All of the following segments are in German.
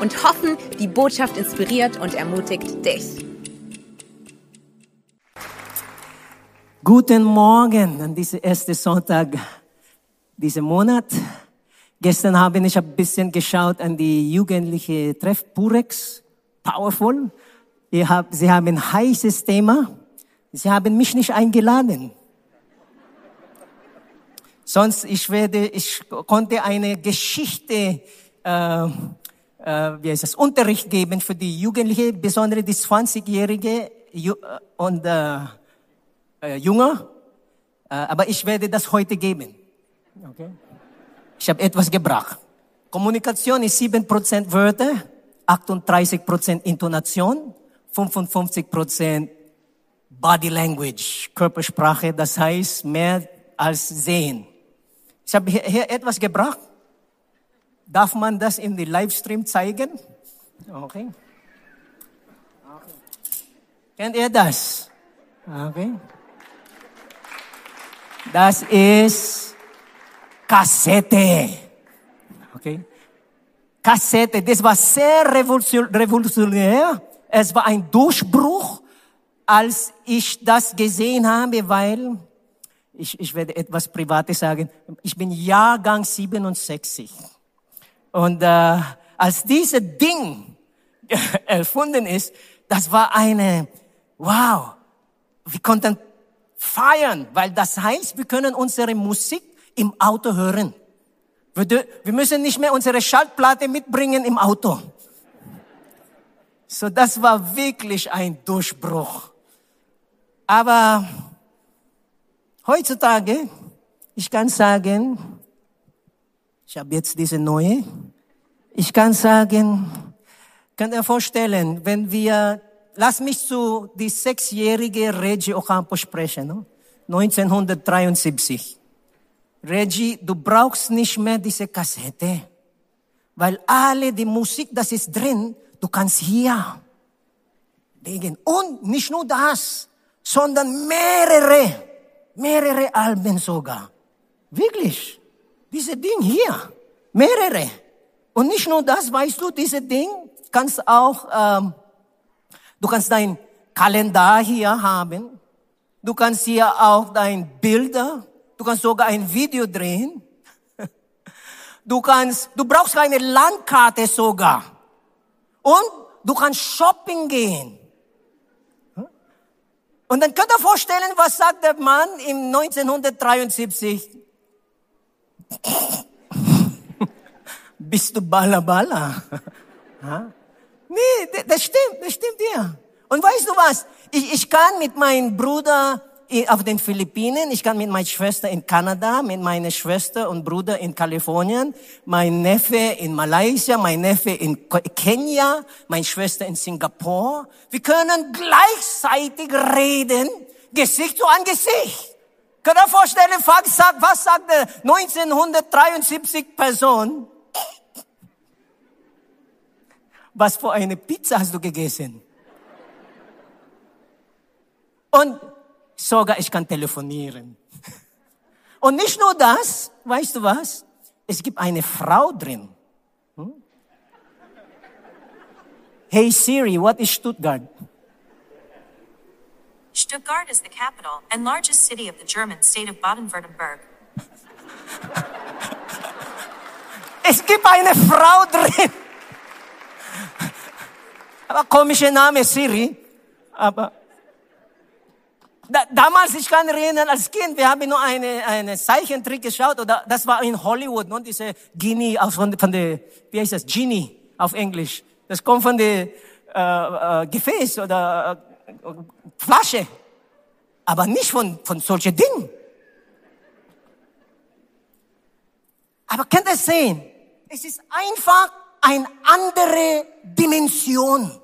und hoffen, die Botschaft inspiriert und ermutigt dich. Guten Morgen an diesem ersten Sonntag diesen Monat. Gestern habe ich ein bisschen geschaut an die jugendliche Treff Purex, Powerful. Sie haben ein heißes Thema. Sie haben mich nicht eingeladen. Sonst ich werde, ich konnte eine Geschichte äh, äh, wie heißt das, Unterricht geben für die Jugendlichen, besonders die 20-Jährige äh, und äh, äh, Jünger. Äh, aber ich werde das heute geben. Okay? Ich habe etwas gebracht. Kommunikation ist 7% Wörter, 38% Intonation, 55% Body Language, Körpersprache, das heißt mehr als sehen. Ich habe hier, hier etwas gebracht. Darf man das in den Livestream zeigen? Okay. okay. Kennt ihr das? Okay. Das ist Kassette. Okay. Kassette, das war sehr revolutionär. Es war ein Durchbruch, als ich das gesehen habe, weil ich, ich werde etwas Privates sagen. Ich bin Jahrgang 67. Und äh, als dieses Ding erfunden ist, das war eine, wow, wir konnten feiern, weil das heißt, wir können unsere Musik im Auto hören. Wir, wir müssen nicht mehr unsere Schaltplatte mitbringen im Auto. So, das war wirklich ein Durchbruch. Aber heutzutage, ich kann sagen, ich habe jetzt diese neue. Ich kann sagen, kann ihr vorstellen, wenn wir, lass mich zu die sechsjährige Reggie Ocampo sprechen, no? 1973. Reggie, du brauchst nicht mehr diese Kassette, weil alle die Musik, das ist drin, du kannst hier legen. Und nicht nur das, sondern mehrere, mehrere Alben sogar. Wirklich. Diese Ding hier, mehrere. Und nicht nur das, weißt du, diese Ding kannst auch, ähm, du kannst dein Kalender hier haben. Du kannst hier auch dein Bilder, du kannst sogar ein Video drehen. Du kannst, du brauchst keine Landkarte sogar. Und du kannst shopping gehen. Und dann könnt ihr vorstellen, was sagt der Mann im 1973? Bist du Bala-Bala? nee, das stimmt, das stimmt ja. Und weißt du was? Ich, ich kann mit meinem Bruder auf den Philippinen, ich kann mit meiner Schwester in Kanada, mit meiner Schwester und Bruder in Kalifornien, mein Neffe in Malaysia, mein Neffe in Kenia, meine Schwester in Singapur. Wir können gleichzeitig reden, Gesicht zu Angesicht. Könnt ihr vorstellen, was sagt, der 1973 Person? Was für eine Pizza hast du gegessen? Und sogar ich kann telefonieren. Und nicht nur das, weißt du was? Es gibt eine Frau drin. Hm? Hey Siri, what is Stuttgart? Stuttgart is the capital and largest city of the German state of Baden-Württemberg. Es gibt eine Frau drin. Aber komischer Name, Siri. Aber da, damals, ich kann erinnern, als Kind, wir haben nur eine, eine Zeichentrick geschaut, oder das war in Hollywood, ne, diese Genie, von, von der, wie heißt das, Genie auf Englisch. Das kommt von der äh, äh, Gefäß oder äh, Flasche, aber nicht von, von solchen Dingen. Aber könnt ihr sehen? Es ist einfach eine andere Dimension.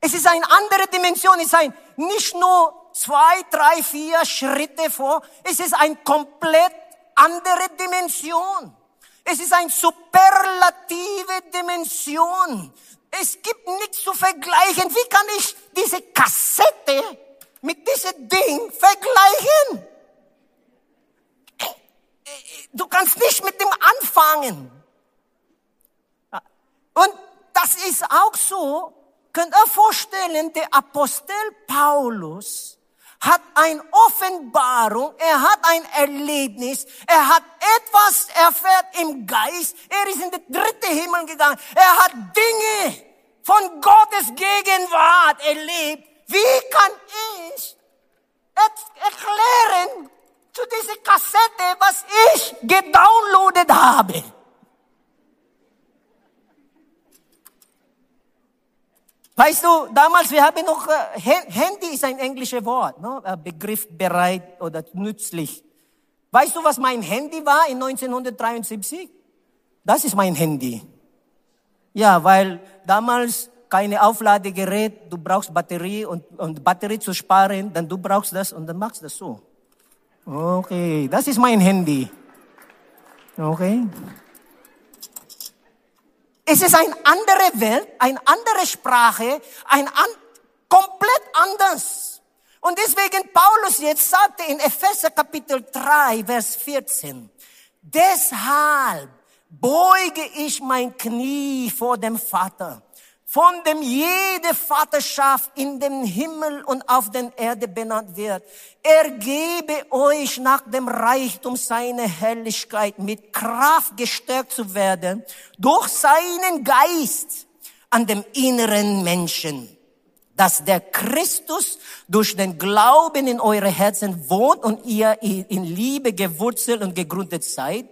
Es ist eine andere Dimension. Es ist ein, nicht nur zwei, drei, vier Schritte vor. Es ist eine komplett andere Dimension. Es ist eine superlative Dimension. Es gibt nichts zu vergleichen. Wie kann ich diese Kassette mit diesem Ding vergleichen? Du kannst nicht mit dem anfangen. Und das ist auch so, könnt ihr vorstellen, der Apostel Paulus hat eine Offenbarung, er hat ein Erlebnis, er hat etwas erfährt im Geist, er ist in den dritten Himmel gegangen, er hat Dinge von Gottes Gegenwart erlebt. Wie kann ich erklären zu dieser Kassette, was ich gedownloadet habe? Weißt du, damals, wir haben noch, äh, Handy ist ein englisches Wort, ne? Begriff bereit oder nützlich. Weißt du, was mein Handy war in 1973? Das ist mein Handy. Ja, weil damals keine Aufladegerät, du brauchst Batterie und, und Batterie zu sparen, dann du brauchst das und dann machst du das so. Okay, das ist mein Handy. Okay. Es ist eine andere Welt, eine andere Sprache, ein an, komplett anders. Und deswegen Paulus jetzt sagte in Epheser Kapitel 3, Vers 14, deshalb beuge ich mein Knie vor dem Vater von dem jede Vaterschaft in dem Himmel und auf den Erde benannt wird. Er gebe euch nach dem Reichtum seiner Herrlichkeit mit Kraft gestärkt zu werden durch seinen Geist an dem inneren Menschen, dass der Christus durch den Glauben in eure Herzen wohnt und ihr in Liebe gewurzelt und gegründet seid.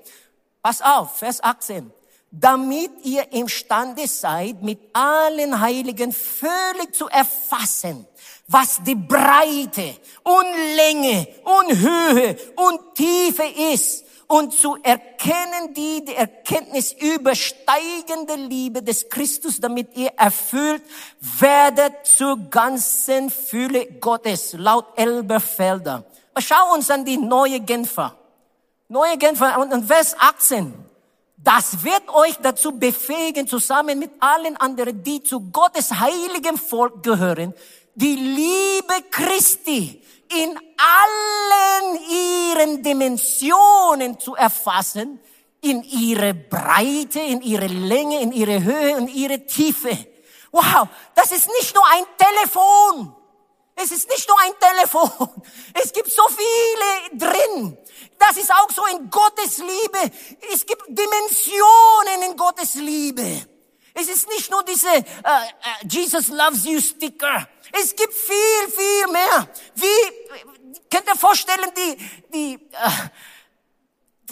Pass auf, Vers 18 damit ihr imstande seid, mit allen Heiligen völlig zu erfassen, was die Breite und Länge und Höhe und Tiefe ist und zu erkennen die, die Erkenntnis übersteigende Liebe des Christus, damit ihr erfüllt werdet zur ganzen Fülle Gottes, laut Elberfelder. Schau uns an die neue Genfer. Neue Genfer und Vers 18. Das wird euch dazu befähigen, zusammen mit allen anderen, die zu Gottes heiligem Volk gehören, die Liebe Christi in allen ihren Dimensionen zu erfassen, in ihre Breite, in ihre Länge, in ihre Höhe und ihre Tiefe. Wow, das ist nicht nur ein Telefon. Es ist nicht nur ein Telefon. Es gibt so viele drin. Das ist auch so in Gottes Liebe. Es gibt Dimensionen in Gottes Liebe. Es ist nicht nur diese uh, uh, Jesus loves you Sticker. Es gibt viel, viel mehr. Wie könnt ihr vorstellen die die uh,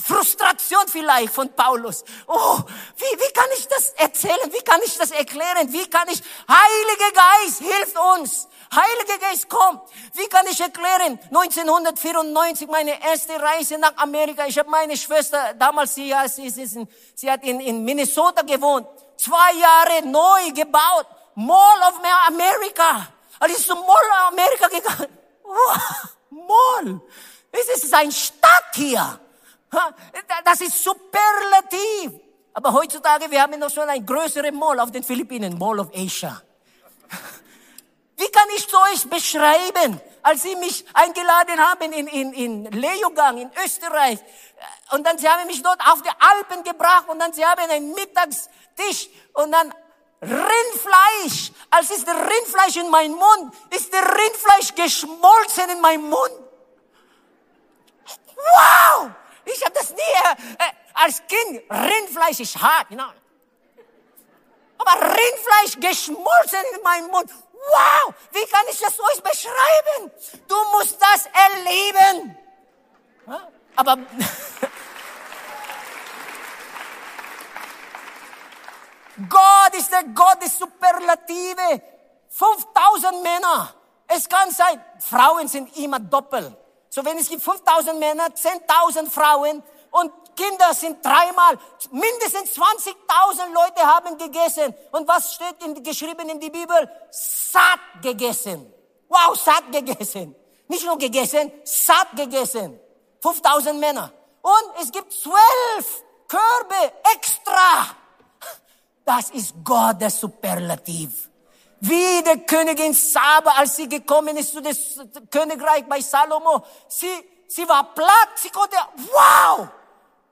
Frustration vielleicht von Paulus. Oh, wie, wie kann ich das erzählen? Wie kann ich das erklären? Wie kann ich, Heiliger Geist, hilft uns. Heiliger Geist, komm. Wie kann ich erklären? 1994, meine erste Reise nach Amerika. Ich habe meine Schwester, damals, sie, sie, sie, sie hat in, in Minnesota gewohnt. Zwei Jahre neu gebaut. Mall of America. Also ist zum Mall of Amerika gegangen. Wow, Mall. Es ist ein Stadt hier. Das ist superlativ. Aber heutzutage, wir haben noch so ein größere Mall auf den Philippinen, Mall of Asia. Wie kann ich zu euch beschreiben, als sie mich eingeladen haben in, in, in Leogang in Österreich und dann sie haben mich dort auf die Alpen gebracht und dann sie haben einen Mittagstisch und dann Rindfleisch. Als ist der Rindfleisch in meinem Mund, ist der Rindfleisch geschmolzen in meinem Mund. Wow! Ich habe das nie äh, als Kind. Rindfleisch ist hart, genau. Aber Rindfleisch geschmolzen in meinem Mund. Wow, wie kann ich das euch beschreiben? Du musst das erleben. Aber Gott ist der Gott des Superlative. 5000 Männer. Es kann sein, Frauen sind immer doppelt. So wenn es gibt 5000 Männer, 10.000 Frauen und Kinder sind dreimal, mindestens 20.000 Leute haben gegessen. Und was steht in, geschrieben in die Bibel? Satt gegessen. Wow, satt gegessen. Nicht nur gegessen, satt gegessen. 5.000 Männer. Und es gibt zwölf Körbe extra. Das ist Gott der Superlativ. Wie der Königin Saba, als sie gekommen ist zu das Königreich bei Salomo, sie, sie war platt, sie konnte, wow,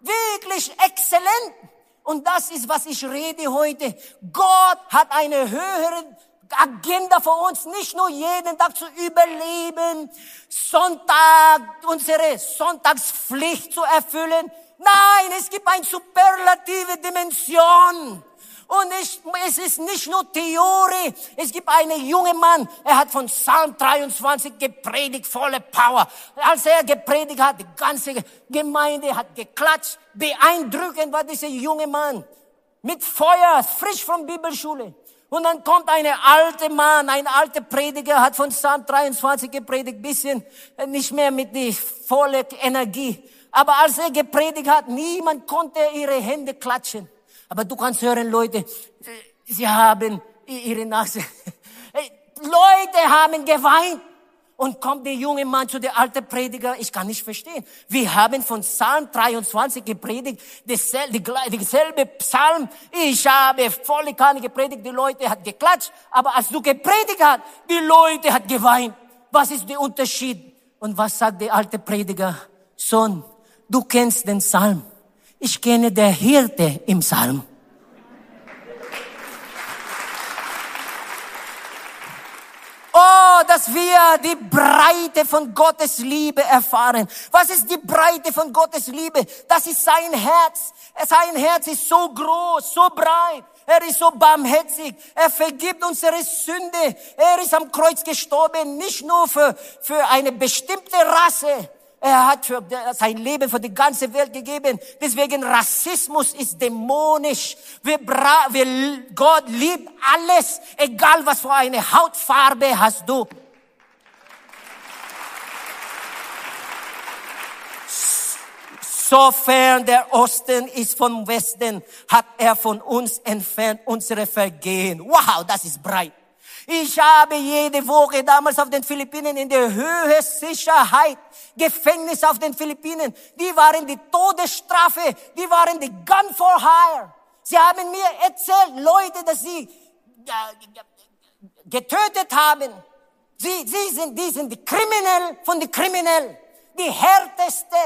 wirklich exzellent. Und das ist, was ich rede heute. Gott hat eine höhere Agenda für uns, nicht nur jeden Tag zu überleben, Sonntag, unsere Sonntagspflicht zu erfüllen. Nein, es gibt eine superlative Dimension. Und ich, es ist nicht nur Theorie. Es gibt einen jungen Mann, er hat von Psalm 23 gepredigt, volle Power. Als er gepredigt hat, die ganze Gemeinde hat geklatscht. Beeindruckend war dieser junge Mann. Mit Feuer, frisch von Bibelschule. Und dann kommt eine alte Mann, ein alter Prediger, hat von Psalm 23 gepredigt, bisschen äh, nicht mehr mit die volle Energie. Aber als er gepredigt hat, niemand konnte ihre Hände klatschen. Aber du kannst hören, Leute, sie haben ihre Nase. Leute haben geweint. Und kommt der junge Mann zu der alten Prediger, ich kann nicht verstehen. Wir haben von Psalm 23 gepredigt, dieselbe Psalm. Ich habe volle Kanne gepredigt, die Leute hat geklatscht. Aber als du gepredigt hast, die Leute hat geweint. Was ist der Unterschied? Und was sagt der alte Prediger? Sohn, du kennst den Psalm. Ich kenne der Hirte im Psalm. Oh, dass wir die Breite von Gottes Liebe erfahren. Was ist die Breite von Gottes Liebe? Das ist sein Herz. Sein Herz ist so groß, so breit. Er ist so barmherzig. Er vergibt unsere Sünde. Er ist am Kreuz gestorben, nicht nur für, für eine bestimmte Rasse, er hat für sein Leben für die ganze Welt gegeben. Deswegen Rassismus ist dämonisch. Wir, bra wir, Gott liebt alles, egal was für eine Hautfarbe hast du. Sofern der Osten ist vom Westen, hat er von uns entfernt unsere Vergehen. Wow, das ist breit. Ich habe jede Woche damals auf den Philippinen in der Höhe Sicherheit, Gefängnis auf den Philippinen. Die waren die Todesstrafe, die waren die Gun for Hire. Sie haben mir erzählt, Leute, dass sie getötet haben. Sie, sie sind, die sind die Kriminellen von den Kriminellen. Die härteste.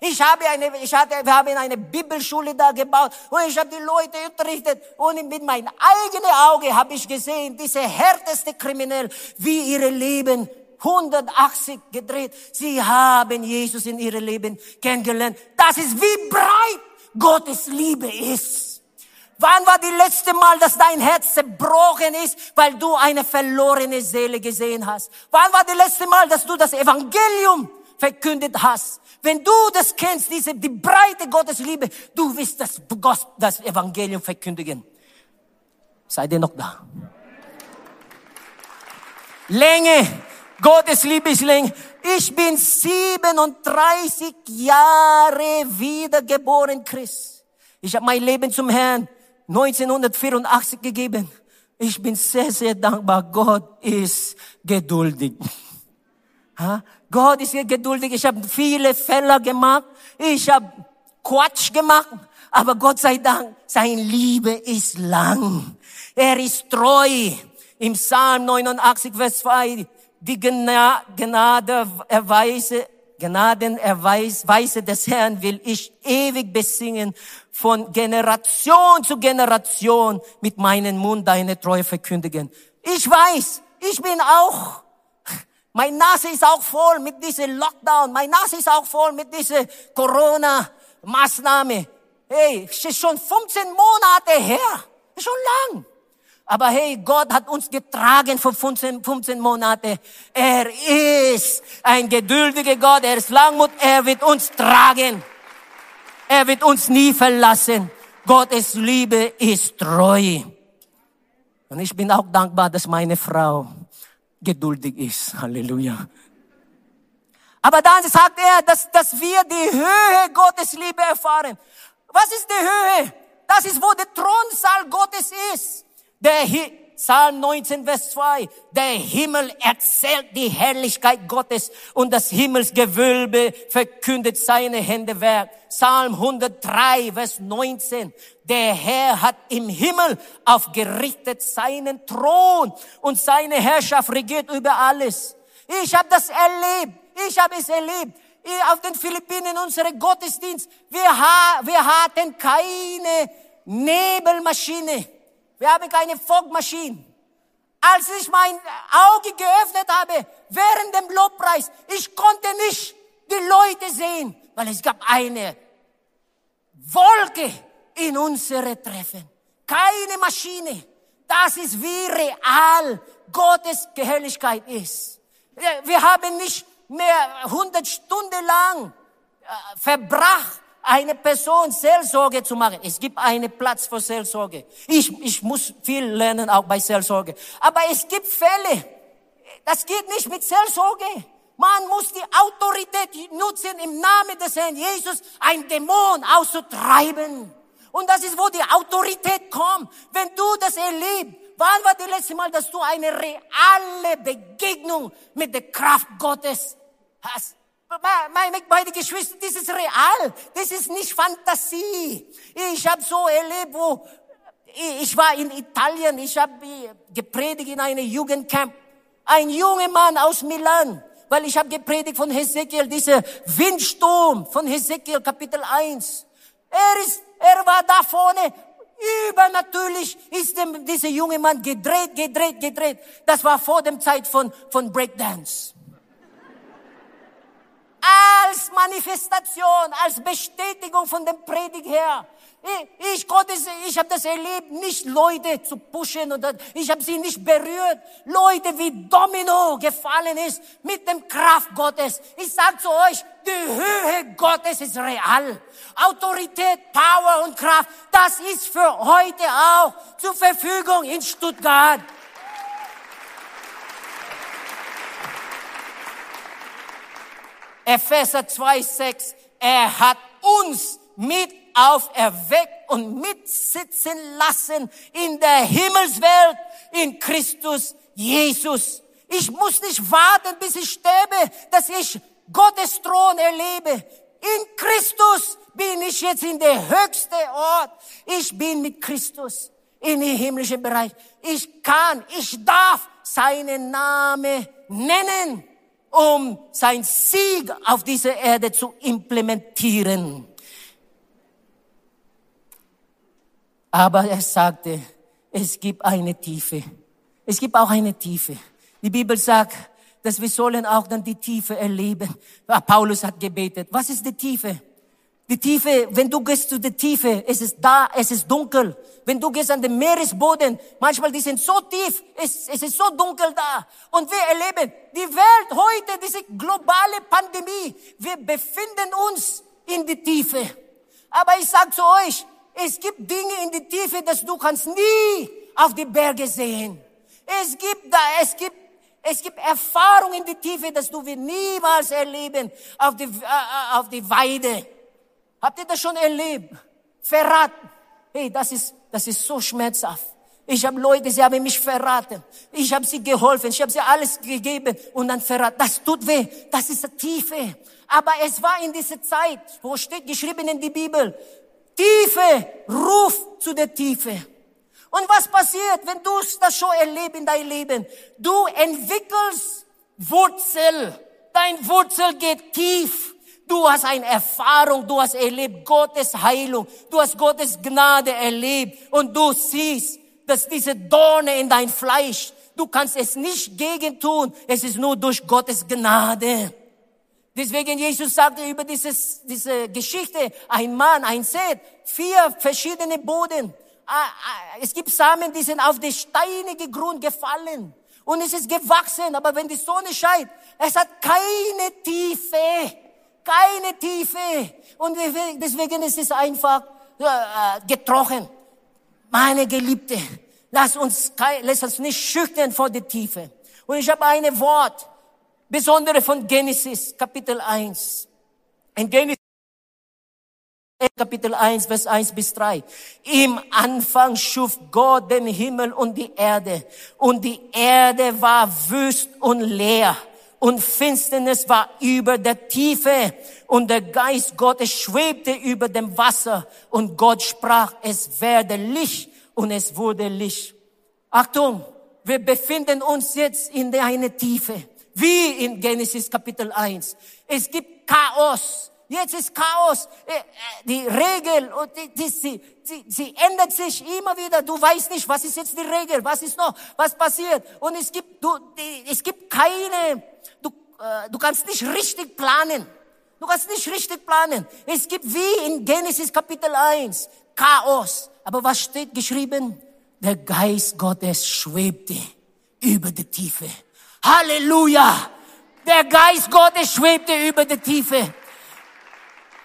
Ich habe eine, ich hatte, wir haben eine Bibelschule da gebaut und ich habe die Leute unterrichtet und mit meinem eigenen Auge habe ich gesehen, diese härteste Kriminell, wie ihre Leben 180 gedreht. Sie haben Jesus in ihrem Leben kennengelernt. Das ist wie breit Gottes Liebe ist. Wann war die letzte Mal, dass dein Herz zerbrochen ist, weil du eine verlorene Seele gesehen hast? Wann war die letzte Mal, dass du das Evangelium verkündet hast? Wenn du das kennst, diese, die Breite Gottes Liebe, du wirst das, das Evangelium verkündigen. Seid ihr noch da? Länge. Gottes Liebe ist Länge. Ich bin 37 Jahre wiedergeboren Christ. Ich habe mein Leben zum Herrn 1984 gegeben. Ich bin sehr, sehr dankbar. Gott ist geduldig. Gott ist geduldig. Ich habe viele Fälle gemacht. Ich habe Quatsch gemacht. Aber Gott sei Dank, sein Liebe ist lang. Er ist treu. Im Psalm 89, Vers 2, die Gnade erweise, Gnadenerweise des Herrn will ich ewig besingen, von Generation zu Generation mit meinem Mund deine Treue verkündigen. Ich weiß, ich bin auch mein Nase ist auch voll mit diesem Lockdown. Mein Nase ist auch voll mit dieser Corona-Maßnahme. Hey, es ist schon 15 Monate her. Schon lang. Aber hey, Gott hat uns getragen für 15, 15 Monate. Er ist ein geduldiger Gott. Er ist Langmut. Er wird uns tragen. Er wird uns nie verlassen. Gottes Liebe ist treu. Und ich bin auch dankbar, dass meine Frau geduldig ist. Halleluja. Aber dann sagt er, dass, dass wir die Höhe Gottes Liebe erfahren. Was ist die Höhe? Das ist, wo der Thronsaal Gottes ist. Der Psalm 19, Vers 2. Der Himmel erzählt die Herrlichkeit Gottes und das Himmelsgewölbe verkündet seine Händewerk. Psalm 103, Vers 19. Der Herr hat im Himmel aufgerichtet seinen Thron und seine Herrschaft regiert über alles. Ich habe das erlebt. Ich habe es erlebt. Auf den Philippinen, unsere Gottesdienst. Wir, ha wir hatten keine Nebelmaschine. Wir haben keine Fogmaschine. Als ich mein Auge geöffnet habe während dem Lobpreis, ich konnte nicht die Leute sehen, weil es gab eine Wolke in unsere Treffen. Keine Maschine. Das ist wie real Gottes Gehelligkeit ist. Wir haben nicht mehr 100 Stunden lang äh, verbracht, eine Person Seelsorge zu machen. Es gibt einen Platz für Seelsorge. Ich, ich muss viel lernen auch bei Seelsorge. Aber es gibt Fälle, das geht nicht mit Seelsorge. Man muss die Autorität nutzen, im Namen des Herrn Jesus ein Dämon auszutreiben. Und das ist, wo die Autorität kommt. Wenn du das erlebst, wann war das letzte Mal, dass du eine reale Begegnung mit der Kraft Gottes hast? Meine, meine Geschwister, das ist real. Das ist nicht Fantasie. Ich habe so erlebt, wo ich war in Italien, ich habe gepredigt in einem Jugendcamp. Ein junger Mann aus Milan, weil ich habe gepredigt von Hesekiel, dieser Windsturm von Hesekiel Kapitel 1. Er ist, er war da vorne Übernatürlich ist dem, dieser junge Mann gedreht, gedreht, gedreht. Das war vor dem Zeit von, von Breakdance als Manifestation, als Bestätigung von dem Predigt her. Ich, ich ich habe das erlebt, nicht Leute zu pushen oder ich habe sie nicht berührt. Leute wie Domino gefallen ist mit dem Kraft Gottes. Ich sage zu euch, die Höhe Gottes ist real. Autorität, Power und Kraft, das ist für heute auch zur Verfügung in Stuttgart. Epheser 2,6, er hat uns mit auferweckt und mitsitzen lassen in der Himmelswelt in Christus Jesus. Ich muss nicht warten, bis ich sterbe, dass ich Gottes Thron erlebe. In Christus bin ich jetzt in der höchste Ort. Ich bin mit Christus in den himmlischen Bereich. Ich kann, ich darf seinen Namen nennen um sein Sieg auf dieser Erde zu implementieren. Aber er sagte, es gibt eine Tiefe. Es gibt auch eine Tiefe. Die Bibel sagt, dass wir sollen auch dann die Tiefe erleben. Paulus hat gebetet. Was ist die Tiefe? Die Tiefe, wenn du gehst zu der Tiefe, es ist da, es ist dunkel. Wenn du gehst an den Meeresboden, manchmal die sind so tief, es, es ist so dunkel da. Und wir erleben die Welt heute, diese globale Pandemie. Wir befinden uns in die Tiefe. Aber ich sage zu euch, es gibt Dinge in die Tiefe, dass du kannst nie auf die Berge sehen. Es gibt da, es gibt es gibt Erfahrungen in die Tiefe, dass du wir niemals erleben auf die, äh, äh auf die Weide. Habt ihr das schon erlebt? Verraten. Hey, das ist, das ist so schmerzhaft. Ich habe Leute, sie haben mich verraten. Ich habe sie geholfen. Ich habe sie alles gegeben und dann verraten. Das tut weh. Das ist Tiefe. Aber es war in dieser Zeit, wo steht geschrieben in die Bibel, Tiefe, ruf zu der Tiefe. Und was passiert, wenn du das schon erlebst in deinem Leben? Du entwickelst Wurzel. Dein Wurzel geht tief. Du hast eine Erfahrung, du hast erlebt Gottes Heilung, du hast Gottes Gnade erlebt und du siehst, dass diese Dorne in dein Fleisch, du kannst es nicht gegen tun, es ist nur durch Gottes Gnade. Deswegen Jesus sagte über dieses, diese Geschichte, ein Mann, ein Seth, vier verschiedene Boden. Ah, ah, es gibt Samen, die sind auf den steinigen Grund gefallen. Und es ist gewachsen, aber wenn die Sonne scheint, es hat keine Tiefe keine Tiefe. Und deswegen ist es einfach äh, getrochen. Meine Geliebte, lass uns, lass uns nicht schüchtern vor der Tiefe. Und ich habe ein Wort. Besondere von Genesis, Kapitel 1. In Genesis Kapitel 1, Vers 1 bis 3. Im Anfang schuf Gott den Himmel und die Erde. Und die Erde war wüst und leer. Und Finsternis war über der Tiefe. Und der Geist Gottes schwebte über dem Wasser. Und Gott sprach, es werde Licht. Und es wurde Licht. Achtung, wir befinden uns jetzt in der eine Tiefe. Wie in Genesis Kapitel 1. Es gibt Chaos. Jetzt ist Chaos. Äh, äh, die Regel, die, sie, sie, sie ändert sich immer wieder. Du weißt nicht, was ist jetzt die Regel, was ist noch, was passiert. Und es gibt, du, es gibt keine, du, äh, du kannst nicht richtig planen. Du kannst nicht richtig planen. Es gibt wie in Genesis Kapitel 1 Chaos. Aber was steht geschrieben? Der Geist Gottes schwebte über die Tiefe. Halleluja! Der Geist Gottes schwebte über die Tiefe.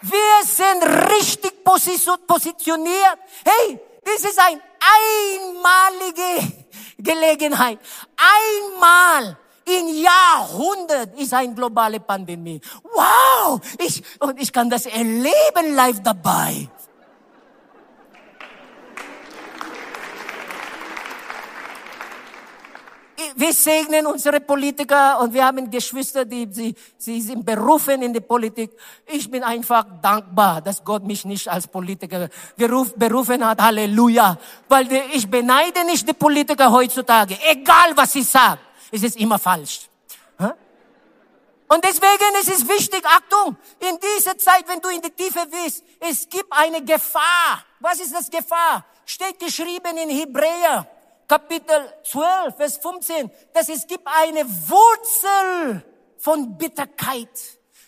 Wir sind richtig positioniert. Hey, das ist eine einmalige Gelegenheit. Einmal in Jahrhundert ist eine globale Pandemie. Wow! Ich, und ich kann das erleben live dabei. wir segnen unsere Politiker und wir haben Geschwister, die sie, sie sind berufen in die Politik. Ich bin einfach dankbar, dass Gott mich nicht als Politiker berufen hat. Halleluja. Weil ich beneide nicht die Politiker heutzutage. Egal was sie sagen, es ist immer falsch. Und deswegen ist es wichtig, Achtung, in dieser Zeit, wenn du in die Tiefe bist, es gibt eine Gefahr. Was ist das Gefahr? Steht geschrieben in Hebräer Kapitel 12, Vers 15, dass es gibt eine Wurzel von Bitterkeit.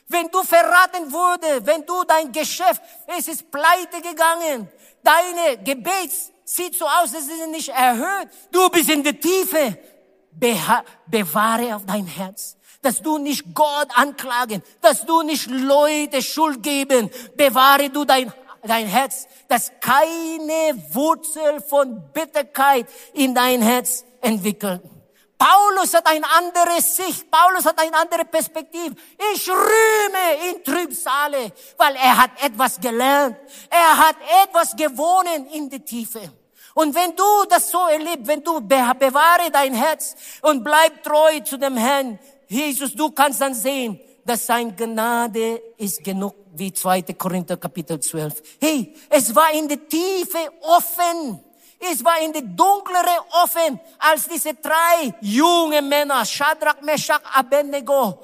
Wenn du verraten wurde, wenn du dein Geschäft, es ist pleite gegangen, deine Gebets sieht so aus, es ist nicht erhöht, du bist in der Tiefe, Beha bewahre auf dein Herz dass du nicht Gott anklagen, dass du nicht Leute Schuld geben. Bewahre du dein dein Herz, dass keine Wurzel von Bitterkeit in dein Herz entwickelt. Paulus hat eine andere Sicht, Paulus hat eine andere Perspektive. Ich rühme in Trübsale, weil er hat etwas gelernt. Er hat etwas gewonnen in der Tiefe. Und wenn du das so erlebst, wenn du bewahre dein Herz und bleib treu zu dem Herrn, Jesus, du kannst dann sehen, dass sein Gnade ist genug, wie 2. Korinther Kapitel 12. Hey, es war in der Tiefe offen. Es war in der dunklere offen, als diese drei junge Männer, Shadrach, Meshach, Abednego,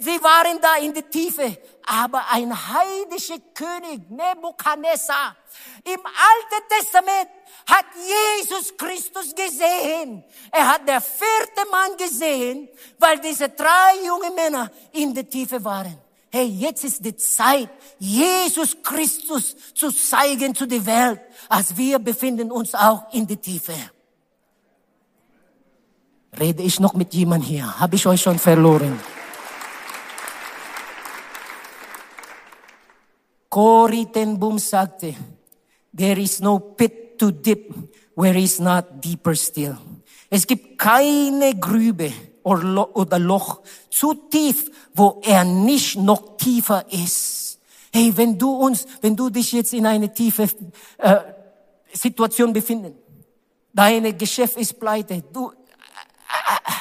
Sie waren da in der Tiefe. Aber ein heidischer König, Nebuchadnezzar, im Alten Testament hat Jesus Christus gesehen. Er hat der vierte Mann gesehen, weil diese drei junge Männer in der Tiefe waren. Hey, jetzt ist die Zeit, Jesus Christus zu zeigen zu der Welt, als wir befinden uns auch in der Tiefe. Rede ich noch mit jemand hier? Habe ich euch schon verloren? Corrie ten Boom sagte, there is no pit too deep where is not deeper still. Es gibt keine Grübe oder Loch zu tief, wo er nicht noch tiefer ist. Hey, wenn du uns, wenn du dich jetzt in eine tiefe äh, Situation befinden, deine Geschäft ist pleite, du, äh,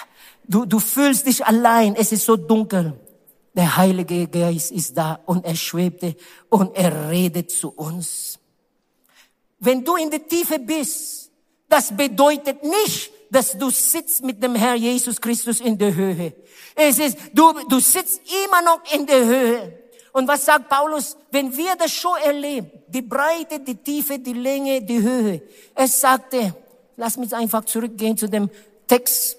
du, du fühlst dich allein, es ist so dunkel. Der Heilige Geist ist da und er schwebte und er redet zu uns. Wenn du in der Tiefe bist, das bedeutet nicht, dass du sitzt mit dem Herr Jesus Christus in der Höhe. Es ist, du, du sitzt immer noch in der Höhe. Und was sagt Paulus? Wenn wir das schon erleben, die Breite, die Tiefe, die Länge, die Höhe. Es sagte, lass mich einfach zurückgehen zu dem Text.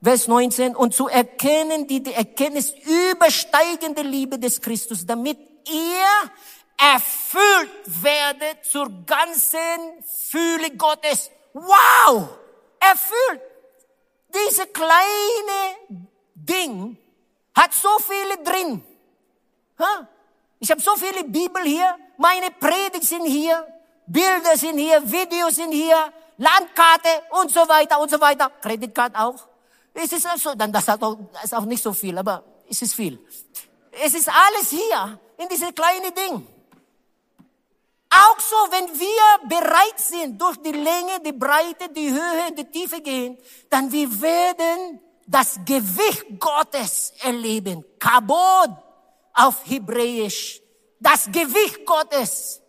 Vers 19, und zu erkennen die, die Erkenntnis übersteigende Liebe des Christus, damit ihr erfüllt werdet zur ganzen Fühle Gottes. Wow! Erfüllt! Diese kleine Ding hat so viele drin. Ich habe so viele Bibel hier, meine Predigt sind hier, Bilder sind hier, Videos sind hier, Landkarte und so weiter und so weiter. Kreditkarte auch. Es ist also, dann das hat auch, ist auch nicht so viel, aber es ist viel. Es ist alles hier in diese kleine Ding. Auch so, wenn wir bereit sind, durch die Länge, die Breite, die Höhe, die Tiefe gehen, dann wir werden das Gewicht Gottes erleben. Kabod auf Hebräisch. Das Gewicht Gottes.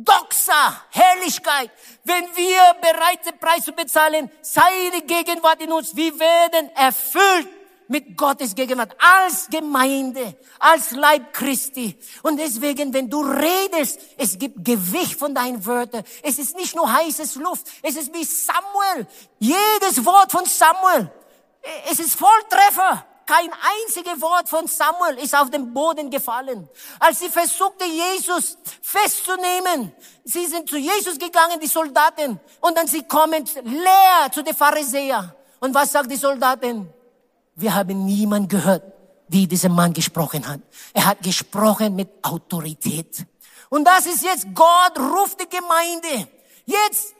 Doxa, Herrlichkeit. Wenn wir bereit sind, Preis zu bezahlen, seine Gegenwart in uns, wir werden erfüllt mit Gottes Gegenwart als Gemeinde, als Leib Christi. Und deswegen, wenn du redest, es gibt Gewicht von deinen Wörtern. Es ist nicht nur heißes Luft. Es ist wie Samuel. Jedes Wort von Samuel. Es ist Volltreffer. Kein einziges Wort von Samuel ist auf den Boden gefallen. Als sie versuchte, Jesus festzunehmen, sie sind zu Jesus gegangen, die Soldaten, und dann sie kommen leer zu den Pharisäern. Und was sagt die Soldaten? Wir haben niemand gehört, wie dieser Mann gesprochen hat. Er hat gesprochen mit Autorität. Und das ist jetzt, Gott ruft die Gemeinde. Jetzt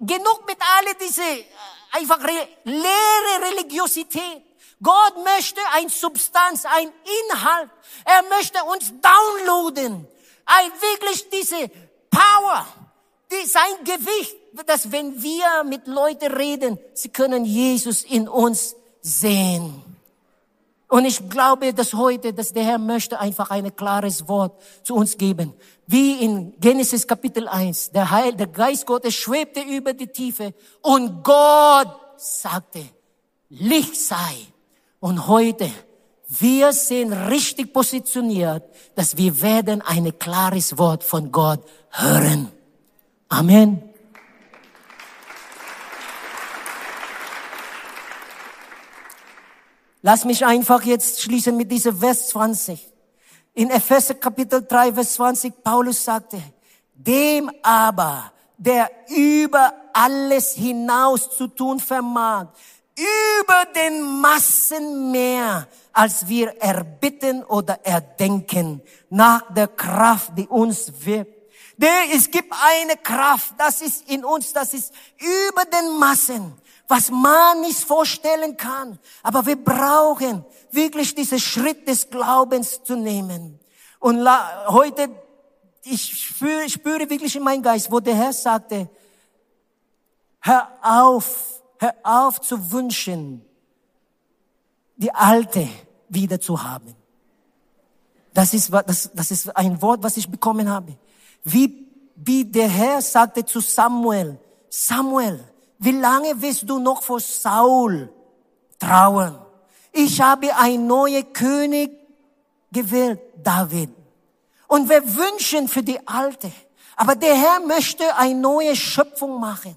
genug mit alle diese äh, einfach leere Religiosität. Gott möchte ein Substanz, ein Inhalt. Er möchte uns downloaden. Ein wirklich diese Power, die, sein Gewicht, dass wenn wir mit Leuten reden, sie können Jesus in uns sehen. Und ich glaube, dass heute, dass der Herr möchte einfach ein klares Wort zu uns geben. Wie in Genesis Kapitel 1. Der Heil, der Geist Gottes schwebte über die Tiefe und Gott sagte, Licht sei. Und heute, wir sind richtig positioniert, dass wir werden ein klares Wort von Gott hören. Amen. Lass mich einfach jetzt schließen mit dieser Vers 20. In Epheser Kapitel 3, Vers 20, Paulus sagte, dem aber, der über alles hinaus zu tun vermag, über den Massen mehr, als wir erbitten oder erdenken, nach der Kraft, die uns wirkt. Es gibt eine Kraft, das ist in uns, das ist über den Massen was man nicht vorstellen kann. Aber wir brauchen wirklich diesen Schritt des Glaubens zu nehmen. Und heute, ich spüre, spüre wirklich in meinem Geist, wo der Herr sagte, hör auf, hör auf zu wünschen, die alte wieder zu haben. Das ist, das, das ist ein Wort, was ich bekommen habe. Wie, wie der Herr sagte zu Samuel, Samuel, wie lange wirst du noch vor Saul trauen? Ich habe einen neuen König gewählt, David. Und wir wünschen für die Alte. Aber der Herr möchte eine neue Schöpfung machen.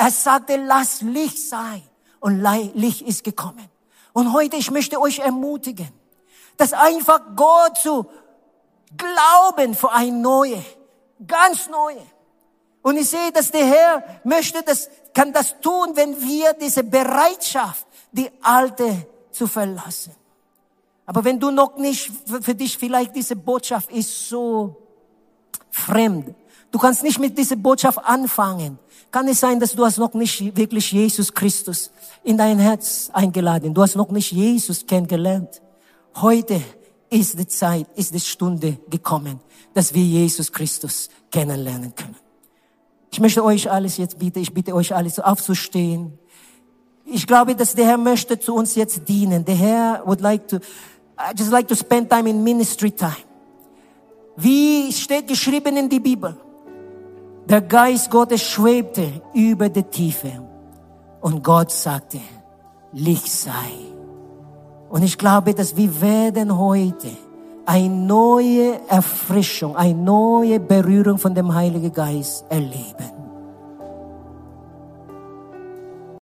Er sagte, lass Licht sein. Und Licht ist gekommen. Und heute, ich möchte euch ermutigen, dass einfach Gott zu glauben für ein neue, ganz neue. Und ich sehe, dass der Herr möchte, das, kann das tun, wenn wir diese Bereitschaft, die alte zu verlassen. Aber wenn du noch nicht, für dich vielleicht diese Botschaft ist so fremd. Du kannst nicht mit dieser Botschaft anfangen. Kann es sein, dass du hast noch nicht wirklich Jesus Christus in dein Herz eingeladen. Du hast noch nicht Jesus kennengelernt. Heute ist die Zeit, ist die Stunde gekommen, dass wir Jesus Christus kennenlernen können. Ich möchte euch alles jetzt bieten, ich bitte euch alles aufzustehen. Ich glaube, dass der Herr möchte zu uns jetzt dienen. Der Herr would like to, I just like to spend time in ministry time. Wie steht geschrieben in die Bibel? Der Geist Gottes schwebte über die Tiefe und Gott sagte, Licht sei. Und ich glaube, dass wir werden heute eine neue Erfrischung, eine neue Berührung von dem Heiligen Geist erleben.